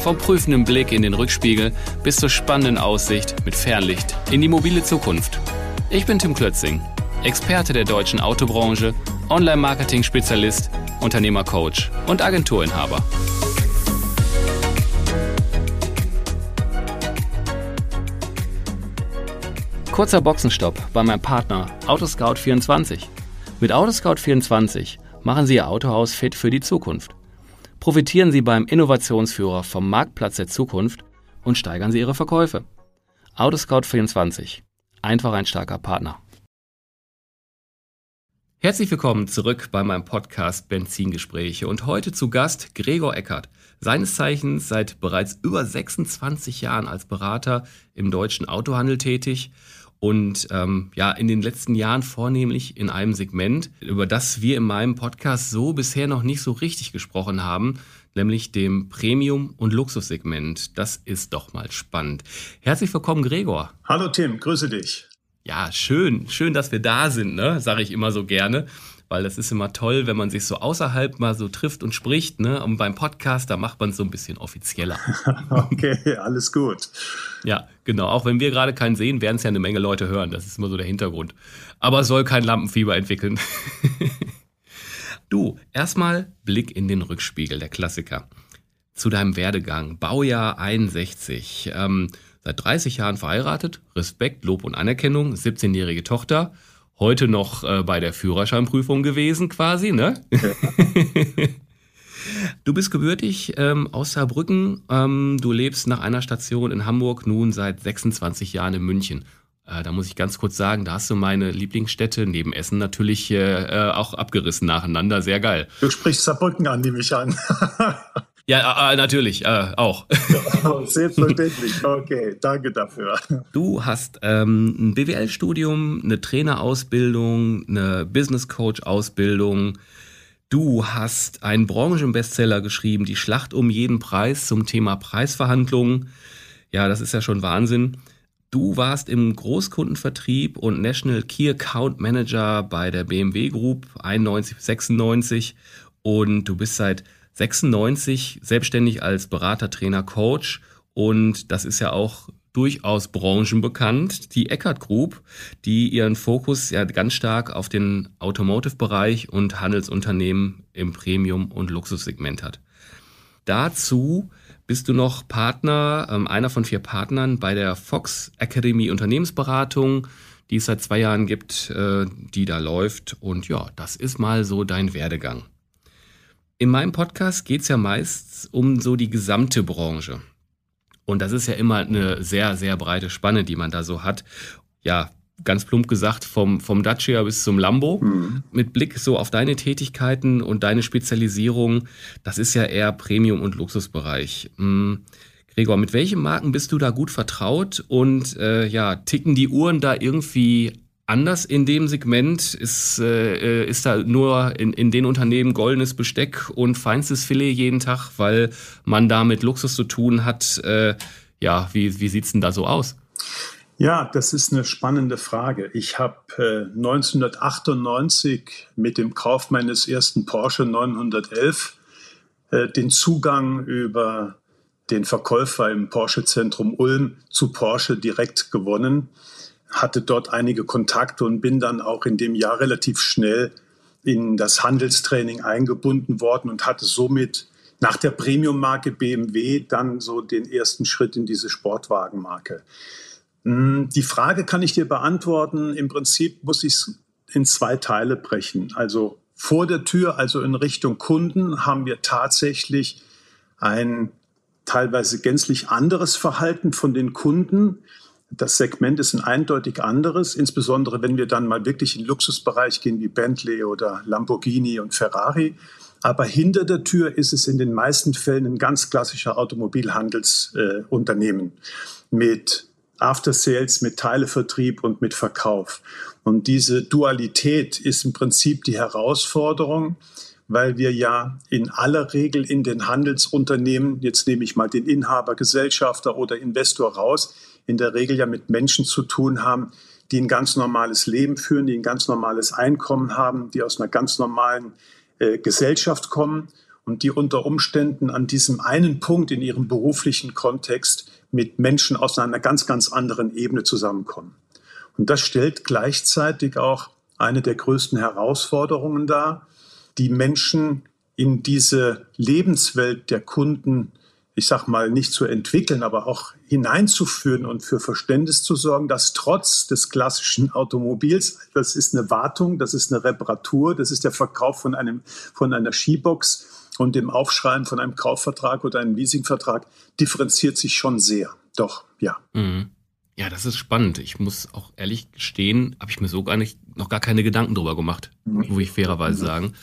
Vom prüfenden Blick in den Rückspiegel bis zur spannenden Aussicht mit Fernlicht in die mobile Zukunft. Ich bin Tim Klötzing, Experte der deutschen Autobranche, Online-Marketing-Spezialist, Unternehmercoach und Agenturinhaber. Kurzer Boxenstopp bei meinem Partner Autoscout24. Mit Autoscout24 machen Sie Ihr Autohaus fit für die Zukunft. Profitieren Sie beim Innovationsführer vom Marktplatz der Zukunft und steigern Sie Ihre Verkäufe. Autoscout24. Einfach ein starker Partner. Herzlich willkommen zurück bei meinem Podcast Benzingespräche und heute zu Gast Gregor Eckert, seines Zeichens seit bereits über 26 Jahren als Berater im deutschen Autohandel tätig und ähm, ja, in den letzten Jahren vornehmlich in einem Segment, über das wir in meinem Podcast so bisher noch nicht so richtig gesprochen haben, nämlich dem Premium- und Luxussegment. Das ist doch mal spannend. Herzlich willkommen, Gregor. Hallo Tim, grüße dich. Ja, schön, schön, dass wir da sind, ne? Sage ich immer so gerne weil das ist immer toll, wenn man sich so außerhalb mal so trifft und spricht. Ne? Und beim Podcast, da macht man es so ein bisschen offizieller. okay, alles gut. Ja, genau. Auch wenn wir gerade keinen sehen, werden es ja eine Menge Leute hören. Das ist immer so der Hintergrund. Aber soll kein Lampenfieber entwickeln. du, erstmal Blick in den Rückspiegel, der Klassiker. Zu deinem Werdegang. Baujahr 61. Ähm, seit 30 Jahren verheiratet. Respekt, Lob und Anerkennung. 17-jährige Tochter heute noch äh, bei der Führerscheinprüfung gewesen, quasi, ne? Ja. Du bist gebürtig ähm, aus Saarbrücken. Ähm, du lebst nach einer Station in Hamburg nun seit 26 Jahren in München. Äh, da muss ich ganz kurz sagen, da hast du meine Lieblingsstätte neben Essen natürlich äh, äh auch abgerissen nacheinander. Sehr geil. Du sprichst Saarbrücken an, nehme ich an. Ja, äh, äh, natürlich, äh, auch. Selbstverständlich, okay, danke dafür. Du hast ähm, ein BWL-Studium, eine Trainerausbildung, eine Business Coach-Ausbildung. Du hast einen Branchenbestseller geschrieben, Die Schlacht um jeden Preis zum Thema Preisverhandlungen. Ja, das ist ja schon Wahnsinn. Du warst im Großkundenvertrieb und National Key Account Manager bei der BMW Group 91 96 und du bist seit 96 selbstständig als Berater, Trainer, Coach und das ist ja auch durchaus branchenbekannt, die Eckert Group, die ihren Fokus ja ganz stark auf den Automotive-Bereich und Handelsunternehmen im Premium- und Luxussegment hat. Dazu bist du noch Partner, äh, einer von vier Partnern bei der Fox Academy Unternehmensberatung, die es seit zwei Jahren gibt, äh, die da läuft. Und ja, das ist mal so dein Werdegang. In meinem Podcast geht es ja meist um so die gesamte Branche. Und das ist ja immer eine sehr, sehr breite Spanne, die man da so hat. Ja, ganz plump gesagt, vom, vom Dacia bis zum Lambo. Mhm. Mit Blick so auf deine Tätigkeiten und deine Spezialisierung, das ist ja eher Premium- und Luxusbereich. Mhm. Gregor, mit welchen Marken bist du da gut vertraut und äh, ja, ticken die Uhren da irgendwie anders in dem Segment? Ist, äh, ist da nur in, in den Unternehmen goldenes Besteck und feinstes Filet jeden Tag, weil man da mit Luxus zu tun hat? Äh, ja, wie, wie sieht es denn da so aus? Ja, das ist eine spannende Frage. Ich habe äh, 1998 mit dem Kauf meines ersten Porsche 911 äh, den Zugang über den Verkäufer im Porsche-Zentrum Ulm zu Porsche direkt gewonnen hatte dort einige Kontakte und bin dann auch in dem Jahr relativ schnell in das Handelstraining eingebunden worden und hatte somit nach der Premium-Marke BMW dann so den ersten Schritt in diese Sportwagenmarke. Hm, die Frage kann ich dir beantworten. Im Prinzip muss ich es in zwei Teile brechen. Also vor der Tür, also in Richtung Kunden, haben wir tatsächlich ein teilweise gänzlich anderes Verhalten von den Kunden. Das Segment ist ein eindeutig anderes, insbesondere wenn wir dann mal wirklich in den Luxusbereich gehen wie Bentley oder Lamborghini und Ferrari. Aber hinter der Tür ist es in den meisten Fällen ein ganz klassischer Automobilhandelsunternehmen äh, mit After Sales, mit Teilevertrieb und mit Verkauf. Und diese Dualität ist im Prinzip die Herausforderung, weil wir ja in aller Regel in den Handelsunternehmen, jetzt nehme ich mal den Inhaber, Gesellschafter oder Investor raus, in der Regel ja mit Menschen zu tun haben, die ein ganz normales Leben führen, die ein ganz normales Einkommen haben, die aus einer ganz normalen äh, Gesellschaft kommen und die unter Umständen an diesem einen Punkt in ihrem beruflichen Kontext mit Menschen aus einer ganz, ganz anderen Ebene zusammenkommen. Und das stellt gleichzeitig auch eine der größten Herausforderungen dar, die Menschen in diese Lebenswelt der Kunden, ich sag mal, nicht zu entwickeln, aber auch hineinzuführen und für Verständnis zu sorgen, dass trotz des klassischen Automobils, das ist eine Wartung, das ist eine Reparatur, das ist der Verkauf von einem, von einer Skibox und dem Aufschreiben von einem Kaufvertrag oder einem Leasingvertrag differenziert sich schon sehr. Doch, ja. Mhm. Ja, das ist spannend. Ich muss auch ehrlich gestehen, habe ich mir so gar nicht, noch gar keine Gedanken drüber gemacht, mhm. muss ich fairerweise mhm. sagen.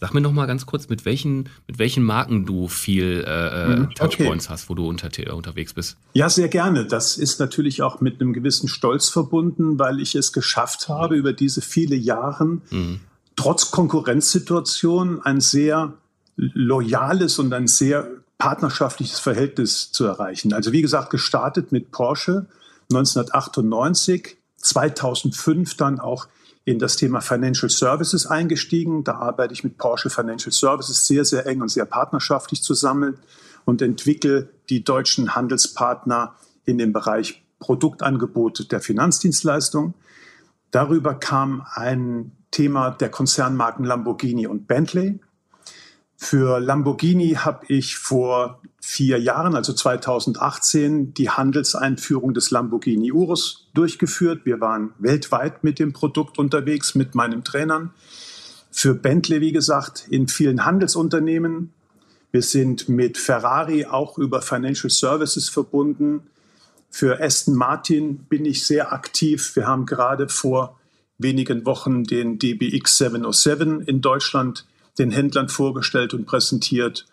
Sag mir noch mal ganz kurz, mit welchen, mit welchen Marken du viel äh, äh mhm, Touchpoints okay. hast, wo du unter, unterwegs bist. Ja, sehr gerne. Das ist natürlich auch mit einem gewissen Stolz verbunden, weil ich es geschafft habe, über diese viele Jahre mhm. trotz Konkurrenzsituation ein sehr loyales und ein sehr partnerschaftliches Verhältnis zu erreichen. Also wie gesagt, gestartet mit Porsche 1998, 2005 dann auch in das Thema Financial Services eingestiegen. Da arbeite ich mit Porsche Financial Services sehr, sehr eng und sehr partnerschaftlich zusammen und entwickle die deutschen Handelspartner in dem Bereich Produktangebot der Finanzdienstleistung. Darüber kam ein Thema der Konzernmarken Lamborghini und Bentley. Für Lamborghini habe ich vor vier Jahren, also 2018, die Handelseinführung des Lamborghini Urus durchgeführt. Wir waren weltweit mit dem Produkt unterwegs, mit meinen Trainern. Für Bentley, wie gesagt, in vielen Handelsunternehmen. Wir sind mit Ferrari auch über Financial Services verbunden. Für Aston Martin bin ich sehr aktiv. Wir haben gerade vor wenigen Wochen den DBX 707 in Deutschland den Händlern vorgestellt und präsentiert.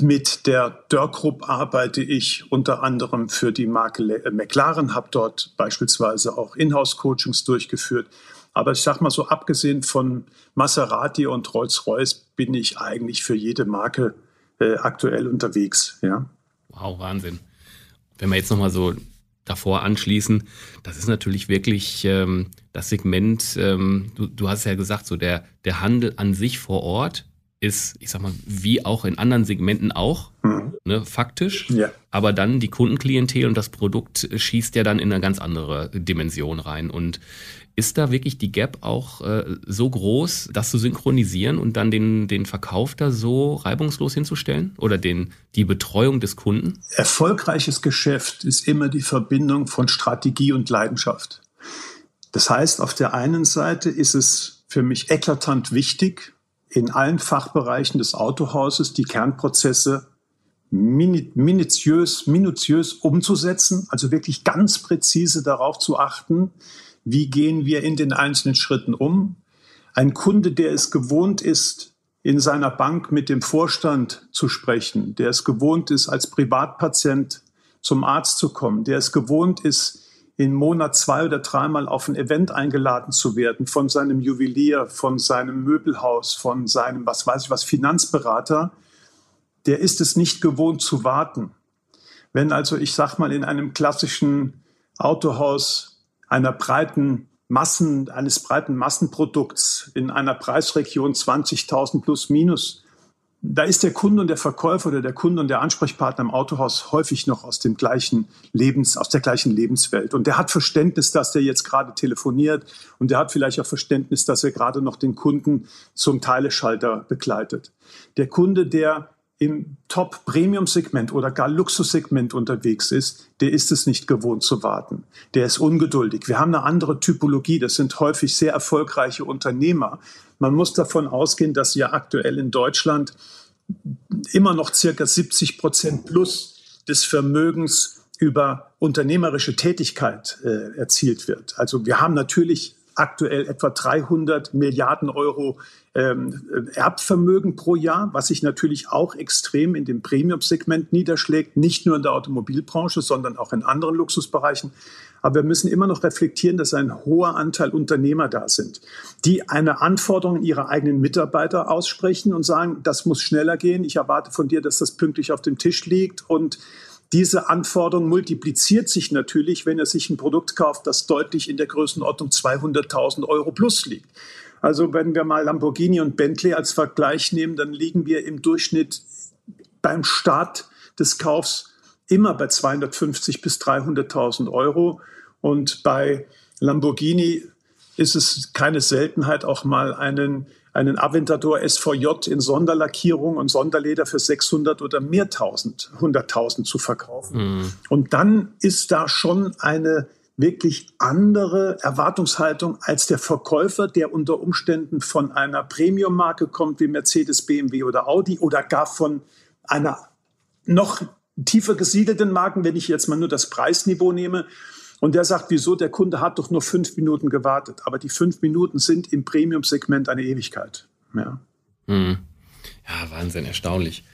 Mit der Dörr Group arbeite ich unter anderem für die Marke äh, McLaren, habe dort beispielsweise auch Inhouse-Coachings durchgeführt. Aber ich sage mal so, abgesehen von Maserati und Rolls-Royce bin ich eigentlich für jede Marke äh, aktuell unterwegs. Ja. Wow, Wahnsinn. Wenn wir jetzt nochmal so davor anschließen, das ist natürlich wirklich ähm, das Segment, ähm, du, du hast ja gesagt, so der, der Handel an sich vor Ort ist, ich sag mal, wie auch in anderen Segmenten auch, mhm. ne, faktisch. Ja. Aber dann die Kundenklientel und das Produkt schießt ja dann in eine ganz andere Dimension rein. Und ist da wirklich die Gap auch äh, so groß, das zu synchronisieren und dann den, den Verkauf da so reibungslos hinzustellen oder den, die Betreuung des Kunden? Erfolgreiches Geschäft ist immer die Verbindung von Strategie und Leidenschaft. Das heißt, auf der einen Seite ist es für mich eklatant wichtig, in allen Fachbereichen des Autohauses die Kernprozesse minutiös, minutiös umzusetzen, also wirklich ganz präzise darauf zu achten, wie gehen wir in den einzelnen Schritten um. Ein Kunde, der es gewohnt ist, in seiner Bank mit dem Vorstand zu sprechen, der es gewohnt ist, als Privatpatient zum Arzt zu kommen, der es gewohnt ist, im Monat zwei oder dreimal auf ein Event eingeladen zu werden von seinem Juwelier, von seinem Möbelhaus, von seinem, was weiß ich was, Finanzberater, der ist es nicht gewohnt zu warten. Wenn also, ich sag mal, in einem klassischen Autohaus einer breiten Massen, eines breiten Massenprodukts in einer Preisregion 20.000 plus minus da ist der Kunde und der Verkäufer oder der Kunde und der Ansprechpartner im Autohaus häufig noch aus dem gleichen Lebens, aus der gleichen Lebenswelt. Und der hat Verständnis, dass der jetzt gerade telefoniert und der hat vielleicht auch Verständnis, dass er gerade noch den Kunden zum Teileschalter begleitet. Der Kunde, der im Top-Premium-Segment oder gar Luxussegment unterwegs ist, der ist es nicht gewohnt zu warten. Der ist ungeduldig. Wir haben eine andere Typologie. Das sind häufig sehr erfolgreiche Unternehmer. Man muss davon ausgehen, dass ja aktuell in Deutschland immer noch circa 70 Prozent plus des Vermögens über unternehmerische Tätigkeit äh, erzielt wird. Also wir haben natürlich aktuell etwa 300 Milliarden Euro ähm, Erbvermögen pro Jahr, was sich natürlich auch extrem in dem Premium-Segment niederschlägt, nicht nur in der Automobilbranche, sondern auch in anderen Luxusbereichen. Aber wir müssen immer noch reflektieren, dass ein hoher Anteil Unternehmer da sind, die eine Anforderung in ihre eigenen Mitarbeiter aussprechen und sagen, das muss schneller gehen. Ich erwarte von dir, dass das pünktlich auf dem Tisch liegt und diese Anforderung multipliziert sich natürlich, wenn er sich ein Produkt kauft, das deutlich in der Größenordnung 200.000 Euro plus liegt. Also wenn wir mal Lamborghini und Bentley als Vergleich nehmen, dann liegen wir im Durchschnitt beim Start des Kaufs immer bei 250 bis 300.000 Euro. Und bei Lamborghini ist es keine Seltenheit, auch mal einen, einen Aventador SVJ in Sonderlackierung und Sonderleder für 600 oder mehr tausend, 100.000 zu verkaufen. Mhm. Und dann ist da schon eine wirklich andere Erwartungshaltung als der Verkäufer, der unter Umständen von einer Premium-Marke kommt wie Mercedes, BMW oder Audi oder gar von einer noch tiefer gesiedelten Marken, wenn ich jetzt mal nur das Preisniveau nehme. Und der sagt, wieso, der Kunde hat doch nur fünf Minuten gewartet. Aber die fünf Minuten sind im Premium-Segment eine Ewigkeit. Ja, hm. ja Wahnsinn, erstaunlich.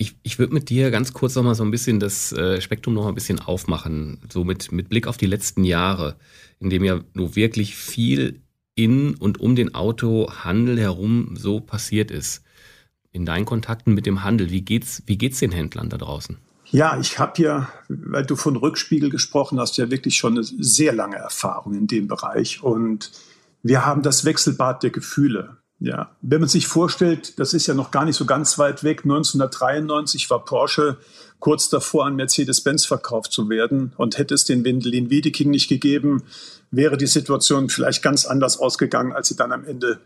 Ich, ich würde mit dir ganz kurz noch mal so ein bisschen das äh, Spektrum noch ein bisschen aufmachen, so mit, mit Blick auf die letzten Jahre, in dem ja nur wirklich viel in und um den Autohandel herum so passiert ist. In deinen Kontakten mit dem Handel, wie geht's, wie geht's den Händlern da draußen? Ja, ich habe ja, weil du von Rückspiegel gesprochen hast, ja wirklich schon eine sehr lange Erfahrung in dem Bereich und wir haben das Wechselbad der Gefühle. Ja, wenn man sich vorstellt, das ist ja noch gar nicht so ganz weit weg. 1993 war Porsche kurz davor, an Mercedes-Benz verkauft zu werden. Und hätte es den Wendelin Wiedeking nicht gegeben, wäre die Situation vielleicht ganz anders ausgegangen, als sie dann am Ende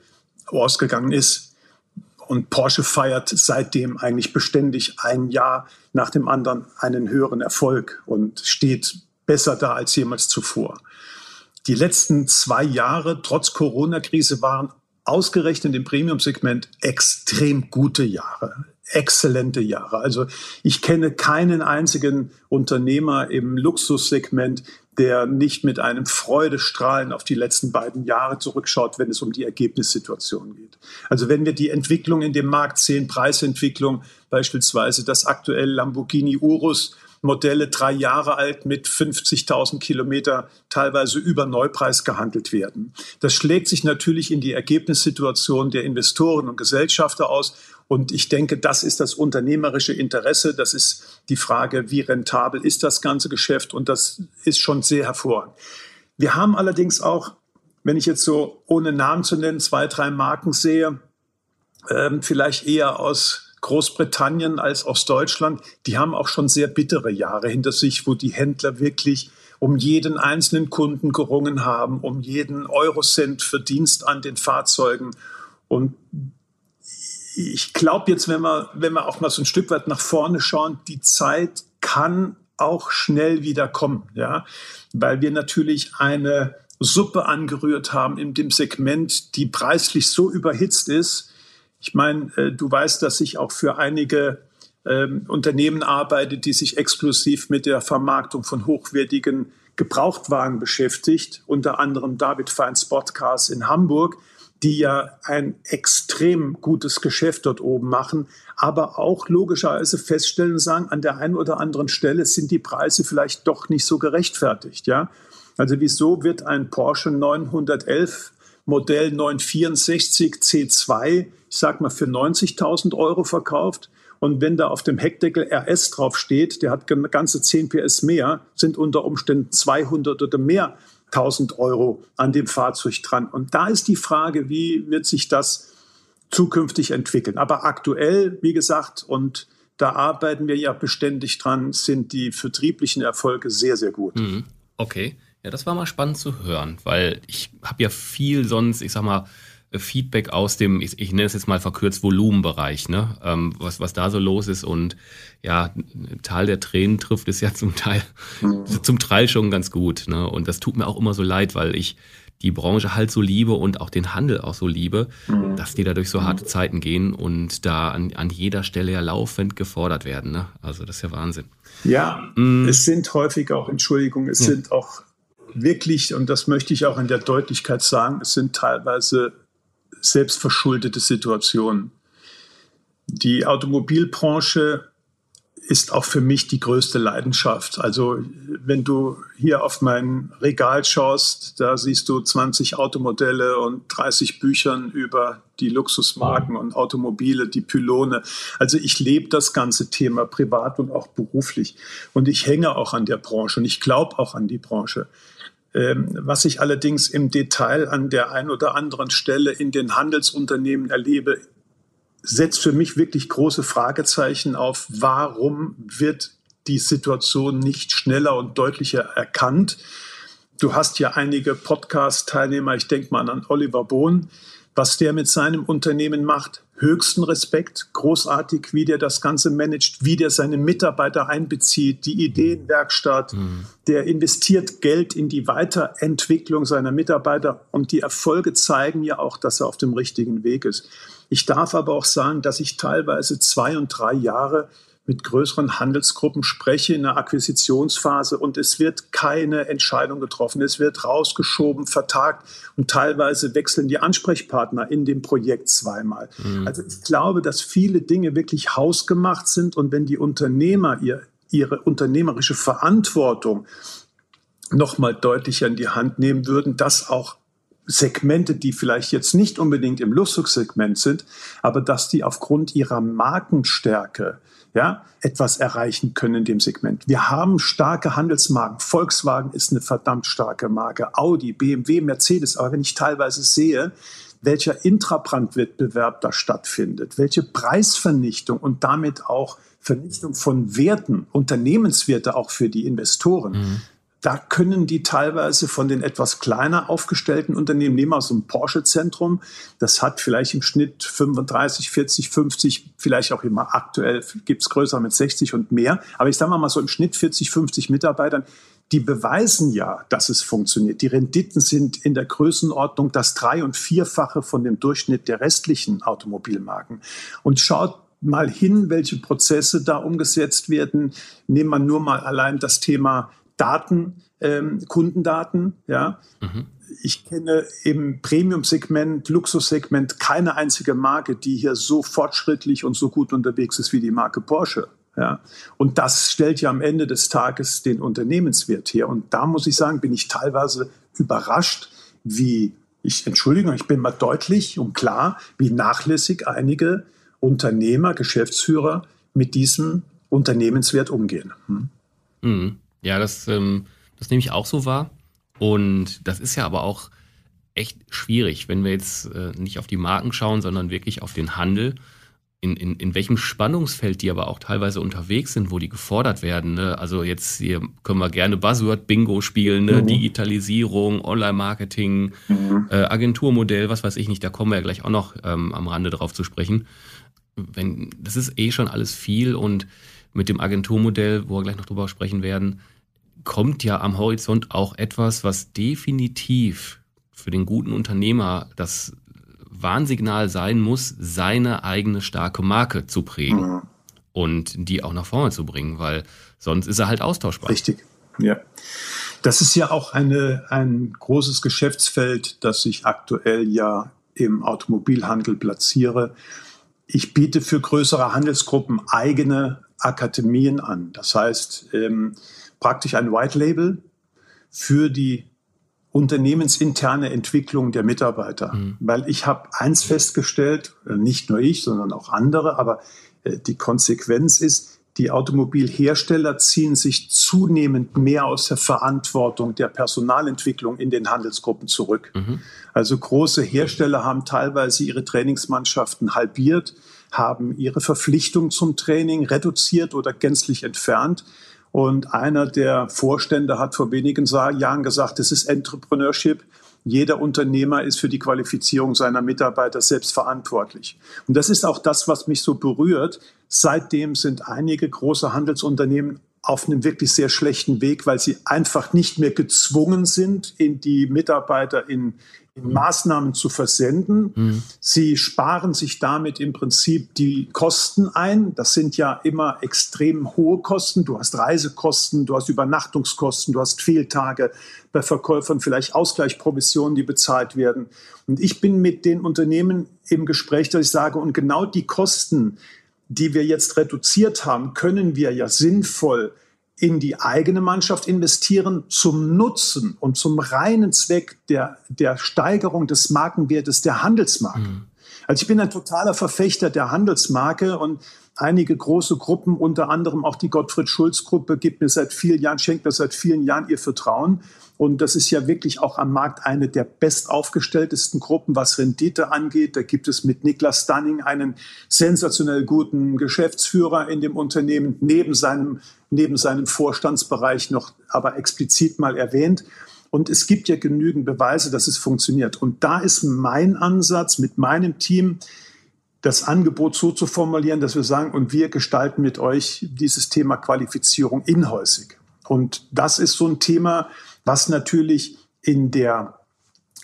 ausgegangen ist. Und Porsche feiert seitdem eigentlich beständig ein Jahr nach dem anderen einen höheren Erfolg und steht besser da als jemals zuvor. Die letzten zwei Jahre trotz Corona-Krise waren ausgerechnet im Premium-Segment extrem gute Jahre, exzellente Jahre. Also ich kenne keinen einzigen Unternehmer im Luxussegment, der nicht mit einem Freudestrahlen auf die letzten beiden Jahre zurückschaut, wenn es um die Ergebnissituation geht. Also wenn wir die Entwicklung in dem Markt sehen, Preisentwicklung, beispielsweise das aktuelle Lamborghini Urus, Modelle drei Jahre alt mit 50.000 Kilometer teilweise über Neupreis gehandelt werden. Das schlägt sich natürlich in die Ergebnissituation der Investoren und Gesellschafter aus. Und ich denke, das ist das unternehmerische Interesse. Das ist die Frage, wie rentabel ist das ganze Geschäft? Und das ist schon sehr hervorragend. Wir haben allerdings auch, wenn ich jetzt so ohne Namen zu nennen, zwei, drei Marken sehe, ähm, vielleicht eher aus Großbritannien als aus Deutschland, die haben auch schon sehr bittere Jahre hinter sich, wo die Händler wirklich um jeden einzelnen Kunden gerungen haben, um jeden Eurocent Verdienst an den Fahrzeugen. Und ich glaube jetzt, wenn wir, wenn wir auch mal so ein Stück weit nach vorne schauen, die Zeit kann auch schnell wieder kommen, ja, weil wir natürlich eine Suppe angerührt haben in dem Segment, die preislich so überhitzt ist, ich meine, äh, du weißt, dass ich auch für einige ähm, Unternehmen arbeite, die sich exklusiv mit der Vermarktung von hochwertigen Gebrauchtwagen beschäftigt, unter anderem David Fein Sportcars in Hamburg, die ja ein extrem gutes Geschäft dort oben machen, aber auch logischerweise feststellen und sagen, an der einen oder anderen Stelle sind die Preise vielleicht doch nicht so gerechtfertigt, ja. Also wieso wird ein Porsche 911 Modell 964 C2 ich sag mal, für 90.000 Euro verkauft. Und wenn da auf dem Heckdeckel RS drauf steht, der hat ganze 10 PS mehr, sind unter Umständen 200 oder mehr 1000 Euro an dem Fahrzeug dran. Und da ist die Frage, wie wird sich das zukünftig entwickeln? Aber aktuell, wie gesagt, und da arbeiten wir ja beständig dran, sind die vertrieblichen Erfolge sehr, sehr gut. Mhm. Okay. Ja, das war mal spannend zu hören, weil ich habe ja viel sonst, ich sag mal, Feedback aus dem, ich, ich nenne es jetzt mal verkürzt, Volumenbereich, ne? Ähm, was, was da so los ist. Und ja, Tal der Tränen trifft es ja zum Teil, mhm. zum Teil schon ganz gut. Ne? Und das tut mir auch immer so leid, weil ich die Branche halt so liebe und auch den Handel auch so liebe, mhm. dass die da durch so harte Zeiten gehen und da an, an jeder Stelle ja laufend gefordert werden. Ne? Also das ist ja Wahnsinn. Ja, mhm. es sind häufig auch, Entschuldigung, es ja. sind auch wirklich, und das möchte ich auch in der Deutlichkeit sagen, es sind teilweise selbstverschuldete Situationen. Die Automobilbranche ist auch für mich die größte Leidenschaft. Also wenn du hier auf mein Regal schaust, da siehst du 20 Automodelle und 30 Büchern über die Luxusmarken und Automobile, die Pylone. Also ich lebe das ganze Thema privat und auch beruflich. Und ich hänge auch an der Branche und ich glaube auch an die Branche. Ähm, was ich allerdings im Detail an der einen oder anderen Stelle in den Handelsunternehmen erlebe, setzt für mich wirklich große Fragezeichen auf, warum wird die Situation nicht schneller und deutlicher erkannt. Du hast ja einige Podcast-Teilnehmer, ich denke mal an Oliver Bohn, was der mit seinem Unternehmen macht. Höchsten Respekt, großartig, wie der das Ganze managt, wie der seine Mitarbeiter einbezieht, die Ideenwerkstatt, mhm. der investiert Geld in die Weiterentwicklung seiner Mitarbeiter und die Erfolge zeigen ja auch, dass er auf dem richtigen Weg ist. Ich darf aber auch sagen, dass ich teilweise zwei und drei Jahre mit größeren Handelsgruppen spreche in der Akquisitionsphase und es wird keine Entscheidung getroffen. Es wird rausgeschoben, vertagt und teilweise wechseln die Ansprechpartner in dem Projekt zweimal. Mhm. Also ich glaube, dass viele Dinge wirklich hausgemacht sind und wenn die Unternehmer ihr, ihre unternehmerische Verantwortung nochmal deutlicher in die Hand nehmen würden, dass auch Segmente, die vielleicht jetzt nicht unbedingt im Luxussegment sind, aber dass die aufgrund ihrer Markenstärke ja, etwas erreichen können in dem Segment. Wir haben starke Handelsmarken. Volkswagen ist eine verdammt starke Marke. Audi, BMW, Mercedes. Aber wenn ich teilweise sehe, welcher Intrabrandwettbewerb da stattfindet, welche Preisvernichtung und damit auch Vernichtung von Werten, Unternehmenswerte auch für die Investoren. Mhm da können die teilweise von den etwas kleiner aufgestellten Unternehmen, nehmen wir so ein Porsche-Zentrum, das hat vielleicht im Schnitt 35, 40, 50, vielleicht auch immer aktuell gibt's größer mit 60 und mehr. Aber ich sage mal so im Schnitt 40, 50 Mitarbeitern, die beweisen ja, dass es funktioniert. Die Renditen sind in der Größenordnung das drei- und vierfache von dem Durchschnitt der restlichen Automobilmarken. Und schaut mal hin, welche Prozesse da umgesetzt werden. Nehmen wir nur mal allein das Thema Daten, ähm, Kundendaten. Ja. Mhm. Ich kenne im Premium-Segment, Luxussegment keine einzige Marke, die hier so fortschrittlich und so gut unterwegs ist wie die Marke Porsche. Ja. Und das stellt ja am Ende des Tages den Unternehmenswert her. Und da muss ich sagen, bin ich teilweise überrascht, wie ich, Entschuldigung, ich bin mal deutlich und klar, wie nachlässig einige Unternehmer, Geschäftsführer mit diesem Unternehmenswert umgehen. Hm? Mhm. Ja, das, ähm, das nehme ich auch so wahr. Und das ist ja aber auch echt schwierig, wenn wir jetzt äh, nicht auf die Marken schauen, sondern wirklich auf den Handel. In, in, in welchem Spannungsfeld die aber auch teilweise unterwegs sind, wo die gefordert werden. Ne? Also jetzt hier können wir gerne Buzzword-Bingo spielen, ne? Mhm. Digitalisierung, Online-Marketing, mhm. äh, Agenturmodell, was weiß ich nicht, da kommen wir ja gleich auch noch ähm, am Rande drauf zu sprechen. Wenn, das ist eh schon alles viel und mit dem Agenturmodell, wo wir gleich noch drüber sprechen werden, kommt ja am Horizont auch etwas, was definitiv für den guten Unternehmer das Warnsignal sein muss, seine eigene starke Marke zu prägen mhm. und die auch nach vorne zu bringen, weil sonst ist er halt austauschbar. Richtig, ja. Das ist ja auch eine, ein großes Geschäftsfeld, das ich aktuell ja im Automobilhandel platziere. Ich biete für größere Handelsgruppen eigene Akademien an. Das heißt, ähm, praktisch ein White Label für die unternehmensinterne Entwicklung der Mitarbeiter. Mhm. Weil ich habe eins festgestellt, äh, nicht nur ich, sondern auch andere, aber äh, die Konsequenz ist, die Automobilhersteller ziehen sich zunehmend mehr aus der Verantwortung der Personalentwicklung in den Handelsgruppen zurück. Mhm. Also große Hersteller haben teilweise ihre Trainingsmannschaften halbiert, haben ihre Verpflichtung zum Training reduziert oder gänzlich entfernt. Und einer der Vorstände hat vor wenigen Jahren gesagt, das ist Entrepreneurship. Jeder Unternehmer ist für die Qualifizierung seiner Mitarbeiter selbst verantwortlich. Und das ist auch das, was mich so berührt. Seitdem sind einige große Handelsunternehmen auf einem wirklich sehr schlechten Weg, weil sie einfach nicht mehr gezwungen sind, in die Mitarbeiter in, in Maßnahmen zu versenden. Mhm. Sie sparen sich damit im Prinzip die Kosten ein. Das sind ja immer extrem hohe Kosten. Du hast Reisekosten, du hast Übernachtungskosten, du hast Fehltage bei Verkäufern, vielleicht Ausgleichsprovisionen, die bezahlt werden. Und ich bin mit den Unternehmen im Gespräch, dass ich sage, und genau die Kosten, die wir jetzt reduziert haben, können wir ja sinnvoll in die eigene Mannschaft investieren zum Nutzen und zum reinen Zweck der, der Steigerung des Markenwertes der Handelsmarke. Mhm. Also ich bin ein totaler Verfechter der Handelsmarke und einige große Gruppen, unter anderem auch die Gottfried Schulz Gruppe, gibt mir seit vielen Jahren, schenkt mir seit vielen Jahren ihr Vertrauen. Und das ist ja wirklich auch am Markt eine der bestaufgestelltesten Gruppen, was Rendite angeht. Da gibt es mit Niklas Stunning einen sensationell guten Geschäftsführer in dem Unternehmen, neben seinem, neben seinem Vorstandsbereich noch aber explizit mal erwähnt. Und es gibt ja genügend Beweise, dass es funktioniert. Und da ist mein Ansatz mit meinem Team, das Angebot so zu formulieren, dass wir sagen, und wir gestalten mit euch dieses Thema Qualifizierung inhäusig. Und das ist so ein Thema, was natürlich in der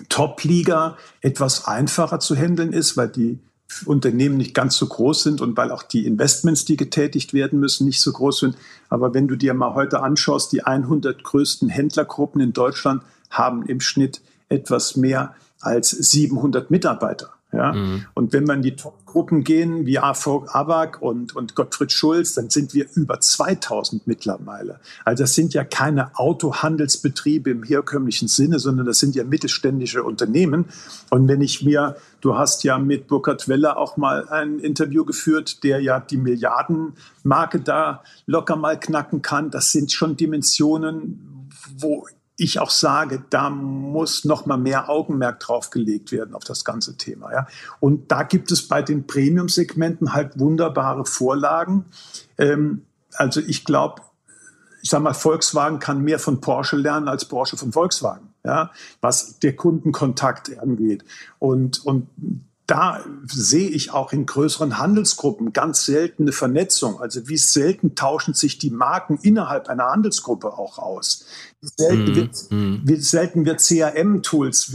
Top-Liga etwas einfacher zu handeln ist, weil die Unternehmen nicht ganz so groß sind und weil auch die Investments, die getätigt werden müssen, nicht so groß sind. Aber wenn du dir mal heute anschaust, die 100 größten Händlergruppen in Deutschland haben im Schnitt etwas mehr als 700 Mitarbeiter. Ja? Mhm. Und wenn man in die Top-Gruppen gehen, wie AVOG Abak und, und Gottfried Schulz, dann sind wir über 2000 mittlerweile. Also das sind ja keine Autohandelsbetriebe im herkömmlichen Sinne, sondern das sind ja mittelständische Unternehmen. Und wenn ich mir, du hast ja mit Burkhard Weller auch mal ein Interview geführt, der ja die Milliardenmarke da locker mal knacken kann, das sind schon Dimensionen, wo ich auch sage, da muss noch mal mehr Augenmerk drauf gelegt werden auf das ganze Thema. Ja. Und da gibt es bei den Premium-Segmenten halt wunderbare Vorlagen. Ähm, also ich glaube, ich sage mal, Volkswagen kann mehr von Porsche lernen als Porsche von Volkswagen, ja, was der Kundenkontakt angeht. Und, und da sehe ich auch in größeren Handelsgruppen ganz seltene Vernetzung. Also wie selten tauschen sich die Marken innerhalb einer Handelsgruppe auch aus. Wie selten, mm, wird, mm. Wie selten wird CRM-Tools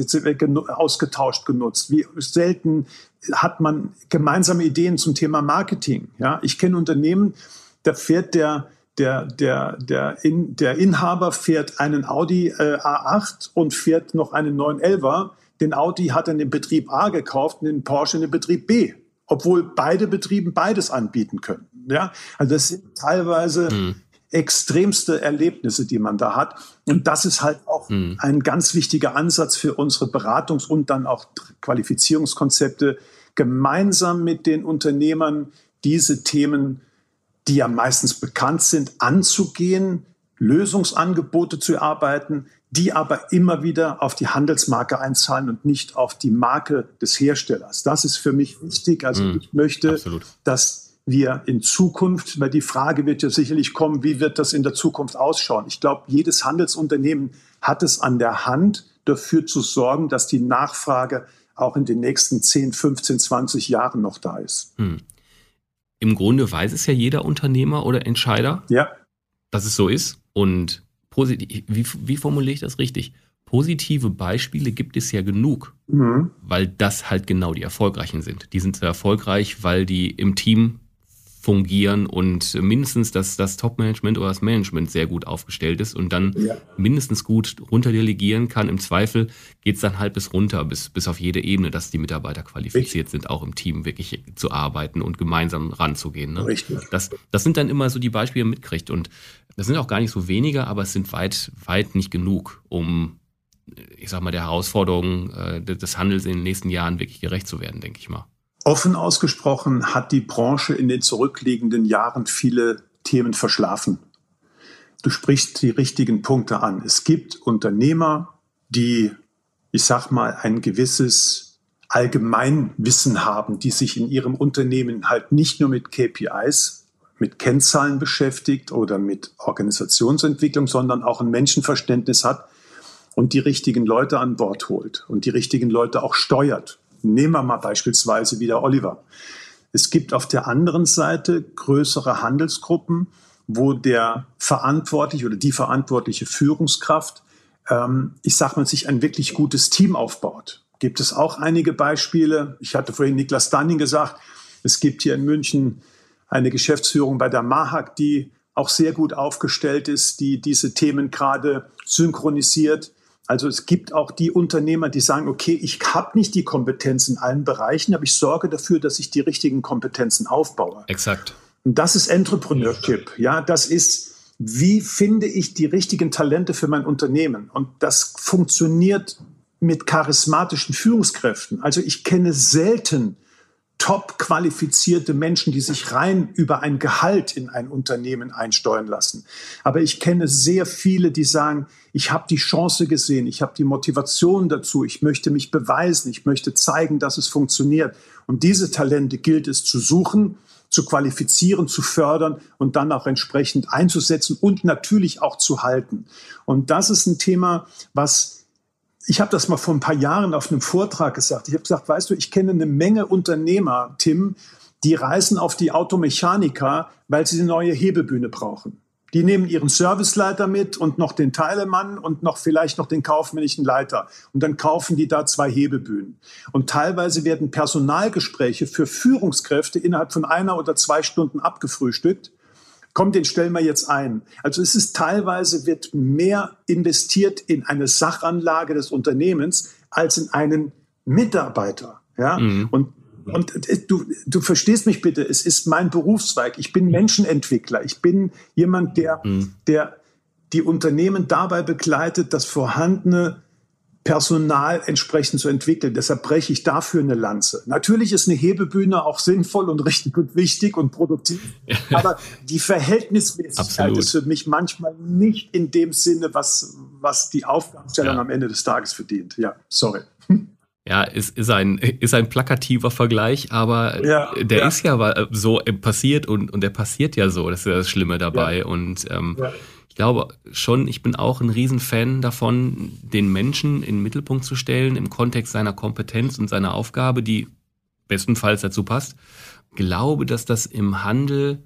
ausgetauscht genutzt. Wie selten hat man gemeinsame Ideen zum Thema Marketing. Ja, ich kenne Unternehmen, da fährt der der, der, der, in, der Inhaber fährt einen Audi äh, A8 und fährt noch einen 911er den Audi hat er in den Betrieb A gekauft und den Porsche in den Betrieb B, obwohl beide Betrieben beides anbieten können. Ja, also das sind teilweise mhm. extremste Erlebnisse, die man da hat. Und das ist halt auch mhm. ein ganz wichtiger Ansatz für unsere Beratungs- und dann auch Qualifizierungskonzepte, gemeinsam mit den Unternehmern diese Themen, die ja meistens bekannt sind, anzugehen, Lösungsangebote zu erarbeiten, die aber immer wieder auf die Handelsmarke einzahlen und nicht auf die Marke des Herstellers. Das ist für mich wichtig. Also mm, ich möchte, absolut. dass wir in Zukunft, weil die Frage wird ja sicherlich kommen, wie wird das in der Zukunft ausschauen? Ich glaube, jedes Handelsunternehmen hat es an der Hand, dafür zu sorgen, dass die Nachfrage auch in den nächsten 10, 15, 20 Jahren noch da ist. Hm. Im Grunde weiß es ja jeder Unternehmer oder Entscheider, ja. dass es so ist. Und positiv, wie, wie formuliere ich das richtig? Positive Beispiele gibt es ja genug, mhm. weil das halt genau die Erfolgreichen sind. Die sind sehr erfolgreich, weil die im Team fungieren und mindestens das, das Top-Management oder das Management sehr gut aufgestellt ist und dann ja. mindestens gut runterdelegieren kann. Im Zweifel geht es dann halt bis runter, bis, bis auf jede Ebene, dass die Mitarbeiter qualifiziert Richtig. sind, auch im Team wirklich zu arbeiten und gemeinsam ranzugehen. Ne? Richtig. Das, das sind dann immer so die Beispiele, die man mitkriegt. Und das sind auch gar nicht so wenige, aber es sind weit, weit nicht genug, um, ich sag mal, der Herausforderung äh, des Handels in den nächsten Jahren wirklich gerecht zu werden, denke ich mal. Offen ausgesprochen hat die Branche in den zurückliegenden Jahren viele Themen verschlafen. Du sprichst die richtigen Punkte an. Es gibt Unternehmer, die, ich sag mal, ein gewisses Allgemeinwissen haben, die sich in ihrem Unternehmen halt nicht nur mit KPIs, mit Kennzahlen beschäftigt oder mit Organisationsentwicklung, sondern auch ein Menschenverständnis hat und die richtigen Leute an Bord holt und die richtigen Leute auch steuert Nehmen wir mal beispielsweise wieder Oliver. Es gibt auf der anderen Seite größere Handelsgruppen, wo der verantwortliche oder die verantwortliche Führungskraft, ähm, ich sage mal, sich ein wirklich gutes Team aufbaut. gibt es auch einige Beispiele. Ich hatte vorhin Niklas Dunning gesagt, es gibt hier in München eine Geschäftsführung bei der Mahag, die auch sehr gut aufgestellt ist, die diese Themen gerade synchronisiert. Also es gibt auch die Unternehmer, die sagen, okay, ich habe nicht die Kompetenz in allen Bereichen, aber ich sorge dafür, dass ich die richtigen Kompetenzen aufbaue. Exakt. Und das ist Entrepreneurship. Ja, das ist, wie finde ich die richtigen Talente für mein Unternehmen? Und das funktioniert mit charismatischen Führungskräften. Also ich kenne selten top qualifizierte Menschen, die sich rein über ein Gehalt in ein Unternehmen einsteuern lassen. Aber ich kenne sehr viele, die sagen, ich habe die Chance gesehen, ich habe die Motivation dazu, ich möchte mich beweisen, ich möchte zeigen, dass es funktioniert. Und diese Talente gilt es zu suchen, zu qualifizieren, zu fördern und dann auch entsprechend einzusetzen und natürlich auch zu halten. Und das ist ein Thema, was ich habe das mal vor ein paar Jahren auf einem Vortrag gesagt. Ich habe gesagt, weißt du, ich kenne eine Menge Unternehmer, Tim, die reisen auf die Automechaniker, weil sie eine neue Hebebühne brauchen. Die nehmen ihren Serviceleiter mit und noch den Teilemann und noch vielleicht noch den kaufmännischen Leiter. Und dann kaufen die da zwei Hebebühnen. Und teilweise werden Personalgespräche für Führungskräfte innerhalb von einer oder zwei Stunden abgefrühstückt komm, den stellen wir jetzt ein. Also es ist teilweise wird mehr investiert in eine Sachanlage des Unternehmens als in einen Mitarbeiter. Ja, mhm. und und du, du verstehst mich bitte, es ist mein Berufszweig. Ich bin Menschenentwickler. Ich bin jemand, der, mhm. der die Unternehmen dabei begleitet, das vorhandene Personal entsprechend zu entwickeln. Deshalb breche ich dafür eine Lanze. Natürlich ist eine Hebebühne auch sinnvoll und richtig und wichtig und produktiv, aber die Verhältnismäßigkeit Absolut. ist für mich manchmal nicht in dem Sinne, was, was die Aufgabenstellung ja. am Ende des Tages verdient. Ja, sorry. Ja, ist, ist, ein, ist ein plakativer Vergleich, aber ja, der ja. ist ja so passiert und, und der passiert ja so. Das ist ja das Schlimme dabei. Und ähm, ich glaube schon, ich bin auch ein Riesenfan davon, den Menschen in den Mittelpunkt zu stellen, im Kontext seiner Kompetenz und seiner Aufgabe, die bestenfalls dazu passt. Glaube, dass das im Handel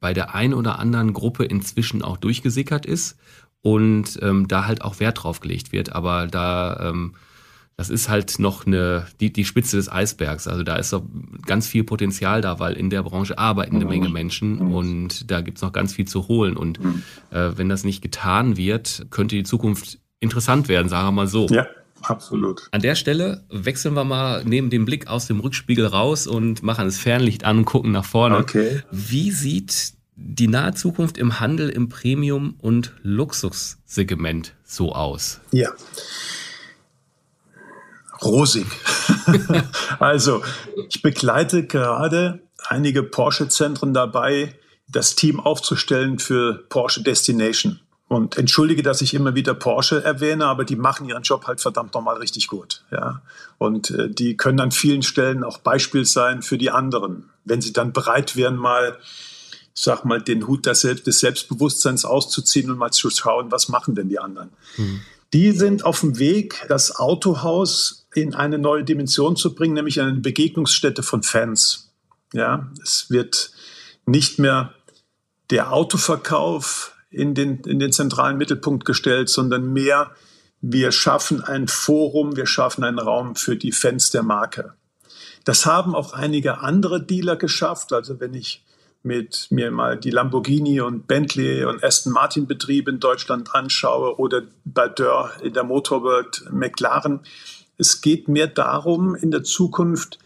bei der einen oder anderen Gruppe inzwischen auch durchgesickert ist und ähm, da halt auch Wert drauf gelegt wird. Aber da ähm, das ist halt noch eine, die, die Spitze des Eisbergs. Also da ist doch ganz viel Potenzial da, weil in der Branche arbeiten eine Menge Menschen und da gibt's noch ganz viel zu holen. Und äh, wenn das nicht getan wird, könnte die Zukunft interessant werden, sagen wir mal so. Ja. Absolut. An der Stelle wechseln wir mal neben dem Blick aus dem Rückspiegel raus und machen das Fernlicht an und gucken nach vorne. Okay. Wie sieht die nahe Zukunft im Handel im Premium- und Luxussegment so aus? Ja, rosig. also, ich begleite gerade einige Porsche-Zentren dabei, das Team aufzustellen für Porsche Destination. Und entschuldige, dass ich immer wieder Porsche erwähne, aber die machen ihren Job halt verdammt nochmal richtig gut. Ja? Und äh, die können an vielen Stellen auch Beispiel sein für die anderen. Wenn sie dann bereit wären, mal, sag mal, den Hut des, Selbstbewusstseins auszuziehen und mal zu schauen, was machen denn die anderen. Mhm. Die sind auf dem Weg, das Autohaus in eine neue Dimension zu bringen, nämlich eine Begegnungsstätte von Fans. Ja, es wird nicht mehr der Autoverkauf in den, in den zentralen Mittelpunkt gestellt, sondern mehr, wir schaffen ein Forum, wir schaffen einen Raum für die Fans der Marke. Das haben auch einige andere Dealer geschafft. Also wenn ich mit mir mal die Lamborghini und Bentley und Aston Martin Betriebe in Deutschland anschaue oder bei Dörr in der Motorworld McLaren, es geht mehr darum, in der Zukunft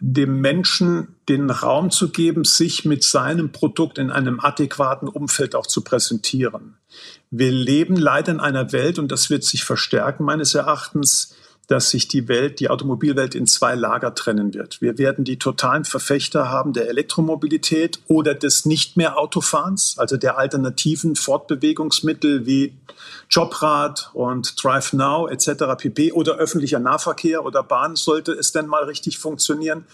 dem Menschen den Raum zu geben, sich mit seinem Produkt in einem adäquaten Umfeld auch zu präsentieren. Wir leben leider in einer Welt, und das wird sich verstärken meines Erachtens, dass sich die Welt, die Automobilwelt in zwei Lager trennen wird. Wir werden die totalen Verfechter haben der Elektromobilität oder des nicht mehr Autofahrens, also der alternativen Fortbewegungsmittel wie Jobrad und Drive Now etc. pp. oder öffentlicher Nahverkehr oder Bahn sollte es denn mal richtig funktionieren.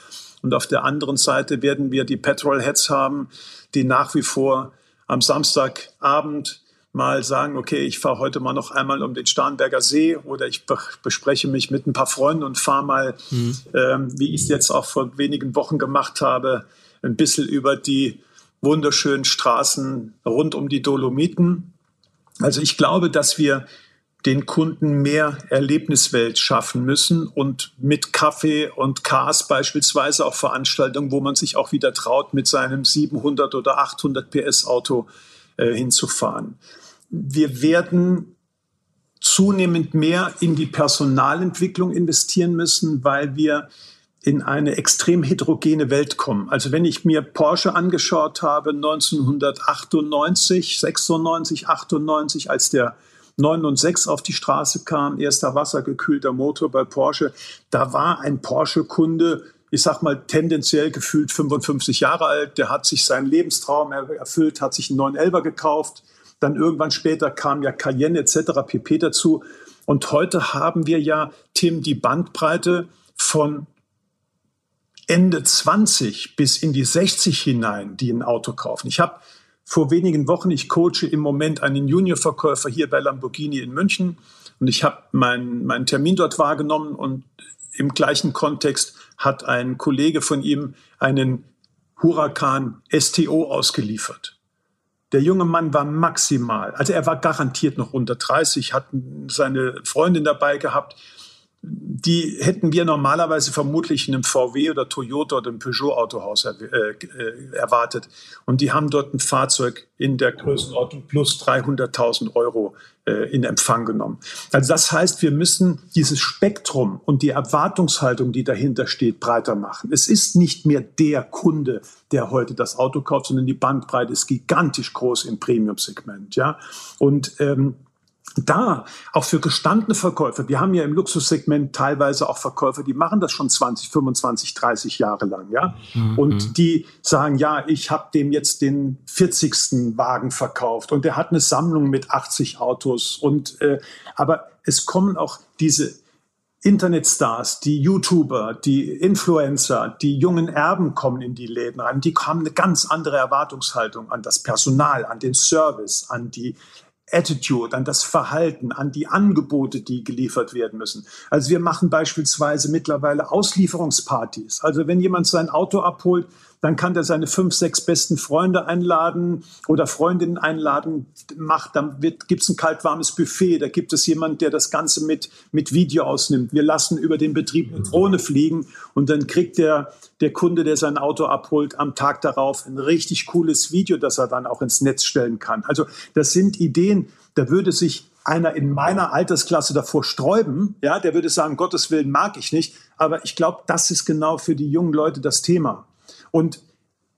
Und auf der anderen Seite werden wir die Petrolheads haben, die nach wie vor am Samstagabend mal sagen, okay, ich fahre heute mal noch einmal um den Starnberger See oder ich bespreche mich mit ein paar Freunden und fahre mal, mhm. ähm, wie ich es jetzt auch vor wenigen Wochen gemacht habe, ein bisschen über die wunderschönen Straßen rund um die Dolomiten. Also ich glaube, dass wir den Kunden mehr Erlebniswelt schaffen müssen und mit Kaffee und Cars beispielsweise auch Veranstaltungen, wo man sich auch wieder traut, mit seinem 700 oder 800 PS Auto äh, hinzufahren. Wir werden zunehmend mehr in die Personalentwicklung investieren müssen, weil wir in eine extrem heterogene Welt kommen. Also wenn ich mir Porsche angeschaut habe 1998, 96, 98, als der 9 und 6 auf die Straße kam, erster wassergekühlter Motor bei Porsche, da war ein Porsche-Kunde, ich sag mal tendenziell gefühlt 55 Jahre alt, der hat sich seinen Lebenstraum erfüllt, hat sich einen 911er gekauft, dann irgendwann später kam ja Cayenne etc. pp dazu und heute haben wir ja, Tim, die Bandbreite von Ende 20 bis in die 60 hinein, die ein Auto kaufen. Ich habe vor wenigen Wochen, ich coache im Moment einen Juniorverkäufer hier bei Lamborghini in München und ich habe meinen mein Termin dort wahrgenommen und im gleichen Kontext hat ein Kollege von ihm einen Huracan STO ausgeliefert. Der junge Mann war maximal, also er war garantiert noch unter 30, hat seine Freundin dabei gehabt die hätten wir normalerweise vermutlich in einem VW oder Toyota oder einem Peugeot-Autohaus er, äh, äh, erwartet. Und die haben dort ein Fahrzeug in der Größenordnung plus 300.000 Euro äh, in Empfang genommen. Also das heißt, wir müssen dieses Spektrum und die Erwartungshaltung, die dahinter steht, breiter machen. Es ist nicht mehr der Kunde, der heute das Auto kauft, sondern die Bandbreite ist gigantisch groß im Premium-Segment. Ja? Und ähm, da auch für gestandene Verkäufer, wir haben ja im Luxussegment teilweise auch Verkäufer, die machen das schon 20, 25, 30 Jahre lang, ja, mhm. und die sagen, ja, ich habe dem jetzt den 40. Wagen verkauft und der hat eine Sammlung mit 80 Autos und äh, aber es kommen auch diese Internetstars, die YouTuber, die Influencer, die jungen Erben kommen in die Läden rein. Die haben eine ganz andere Erwartungshaltung an das Personal, an den Service, an die Attitude, an das Verhalten, an die Angebote, die geliefert werden müssen. Also wir machen beispielsweise mittlerweile Auslieferungspartys. Also wenn jemand sein Auto abholt, dann kann der seine fünf, sechs besten Freunde einladen oder Freundinnen einladen, macht, dann gibt es ein kaltwarmes Buffet, da gibt es jemand, der das Ganze mit, mit Video ausnimmt. Wir lassen über den Betrieb eine Drohne fliegen und dann kriegt der, der Kunde, der sein Auto abholt, am Tag darauf ein richtig cooles Video, das er dann auch ins Netz stellen kann. Also das sind Ideen, da würde sich einer in meiner Altersklasse davor sträuben, ja, der würde sagen, Gottes Willen mag ich nicht. Aber ich glaube, das ist genau für die jungen Leute das Thema. Und